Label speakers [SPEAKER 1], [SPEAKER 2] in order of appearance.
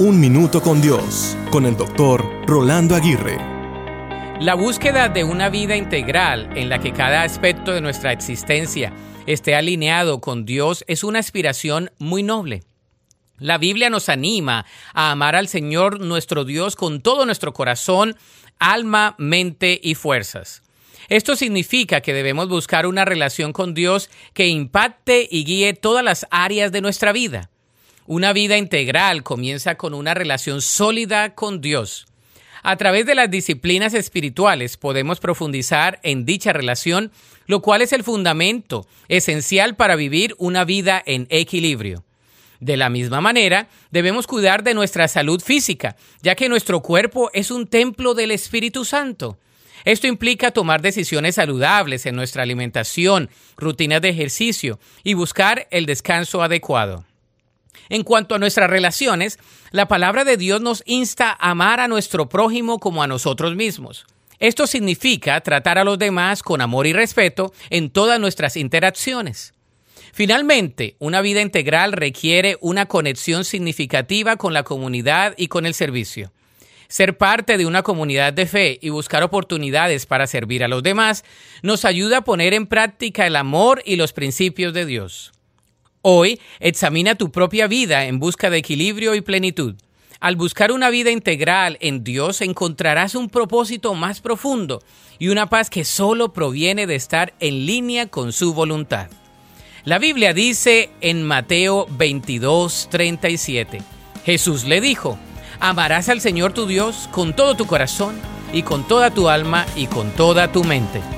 [SPEAKER 1] Un Minuto con Dios, con el doctor Rolando Aguirre.
[SPEAKER 2] La búsqueda de una vida integral en la que cada aspecto de nuestra existencia esté alineado con Dios es una aspiración muy noble. La Biblia nos anima a amar al Señor nuestro Dios con todo nuestro corazón, alma, mente y fuerzas. Esto significa que debemos buscar una relación con Dios que impacte y guíe todas las áreas de nuestra vida. Una vida integral comienza con una relación sólida con Dios. A través de las disciplinas espirituales podemos profundizar en dicha relación, lo cual es el fundamento esencial para vivir una vida en equilibrio. De la misma manera, debemos cuidar de nuestra salud física, ya que nuestro cuerpo es un templo del Espíritu Santo. Esto implica tomar decisiones saludables en nuestra alimentación, rutinas de ejercicio y buscar el descanso adecuado. En cuanto a nuestras relaciones, la palabra de Dios nos insta a amar a nuestro prójimo como a nosotros mismos. Esto significa tratar a los demás con amor y respeto en todas nuestras interacciones. Finalmente, una vida integral requiere una conexión significativa con la comunidad y con el servicio. Ser parte de una comunidad de fe y buscar oportunidades para servir a los demás nos ayuda a poner en práctica el amor y los principios de Dios. Hoy, examina tu propia vida en busca de equilibrio y plenitud. Al buscar una vida integral en Dios encontrarás un propósito más profundo y una paz que solo proviene de estar en línea con su voluntad. La Biblia dice en Mateo 22, 37, Jesús le dijo, amarás al Señor tu Dios con todo tu corazón y con toda tu alma y con toda tu mente.